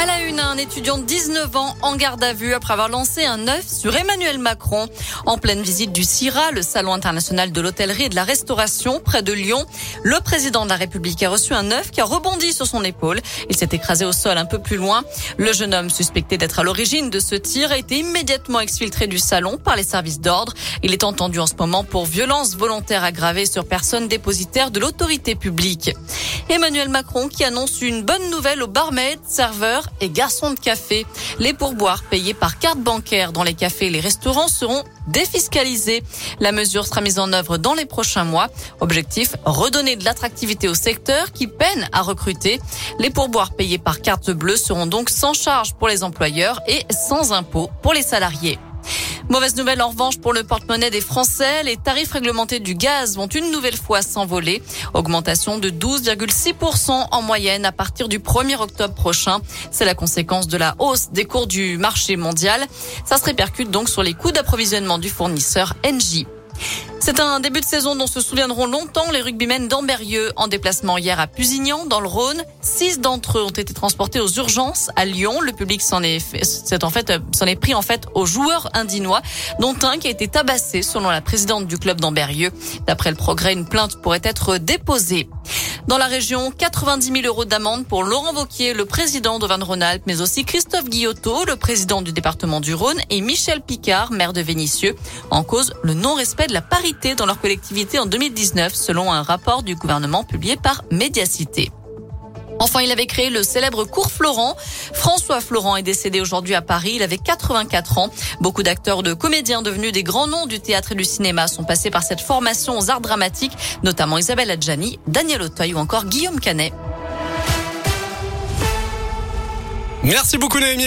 À la une, un étudiant de 19 ans en garde à vue après avoir lancé un œuf sur Emmanuel Macron. En pleine visite du CIRA, le Salon international de l'hôtellerie et de la restauration près de Lyon, le président de la République a reçu un œuf qui a rebondi sur son épaule. Il s'est écrasé au sol un peu plus loin. Le jeune homme suspecté d'être à l'origine de ce tir a été immédiatement exfiltré du salon par les services d'ordre. Il est entendu en ce moment pour violence volontaire aggravée sur personne dépositaire de l'autorité publique. Emmanuel Macron qui annonce une bonne nouvelle aux barmaids, serveurs et garçons de café. Les pourboires payés par carte bancaire dans les cafés et les restaurants seront défiscalisés. La mesure sera mise en œuvre dans les prochains mois. Objectif, redonner de l'attractivité au secteur qui peine à recruter. Les pourboires payés par carte bleue seront donc sans charge pour les employeurs et sans impôt pour les salariés. Mauvaise nouvelle en revanche pour le porte-monnaie des Français. Les tarifs réglementés du gaz vont une nouvelle fois s'envoler. Augmentation de 12,6% en moyenne à partir du 1er octobre prochain. C'est la conséquence de la hausse des cours du marché mondial. Ça se répercute donc sur les coûts d'approvisionnement du fournisseur Engie. C'est un début de saison dont se souviendront longtemps les rugbymen d'Amberieux en déplacement hier à Pusignan dans le Rhône. Six d'entre eux ont été transportés aux urgences à Lyon. Le public s'en est, en fait, s'en est pris en fait aux joueurs indinois, dont un qui a été tabassé selon la présidente du club d'Amberieux. D'après le progrès, une plainte pourrait être déposée. Dans la région, 90 000 euros d'amende pour Laurent Vauquier, le président d'Auvergne-Rhône-Alpes, mais aussi Christophe Guillotot, le président du département du Rhône, et Michel Picard, maire de Vénissieux, en cause le non-respect de la parité dans leur collectivité en 2019, selon un rapport du gouvernement publié par Médiacité. Enfin, il avait créé le célèbre cours Florent. François Florent est décédé aujourd'hui à Paris. Il avait 84 ans. Beaucoup d'acteurs, de comédiens devenus des grands noms du théâtre et du cinéma sont passés par cette formation aux arts dramatiques, notamment Isabelle Adjani, Daniel Auteuil ou encore Guillaume Canet. Merci beaucoup Naomi.